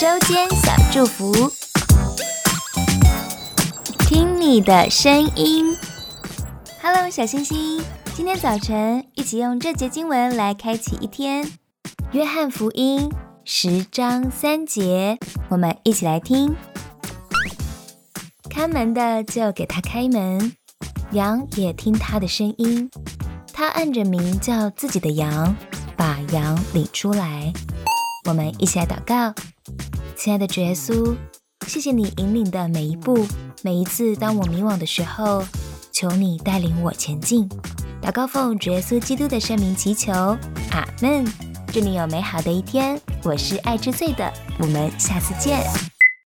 周间小祝福，听你的声音。Hello，小星星，今天早晨一起用这节经文来开启一天。约翰福音十章三节，我们一起来听。看门的就给他开门，羊也听他的声音。他按着名叫自己的羊，把羊领出来。我们一起来祷告，亲爱的主耶稣，谢谢你引领的每一步，每一次当我迷惘的时候，求你带领我前进。祷告奉主耶稣基督的圣名祈求，阿门。祝你有美好的一天。我是爱之最的，我们下次见。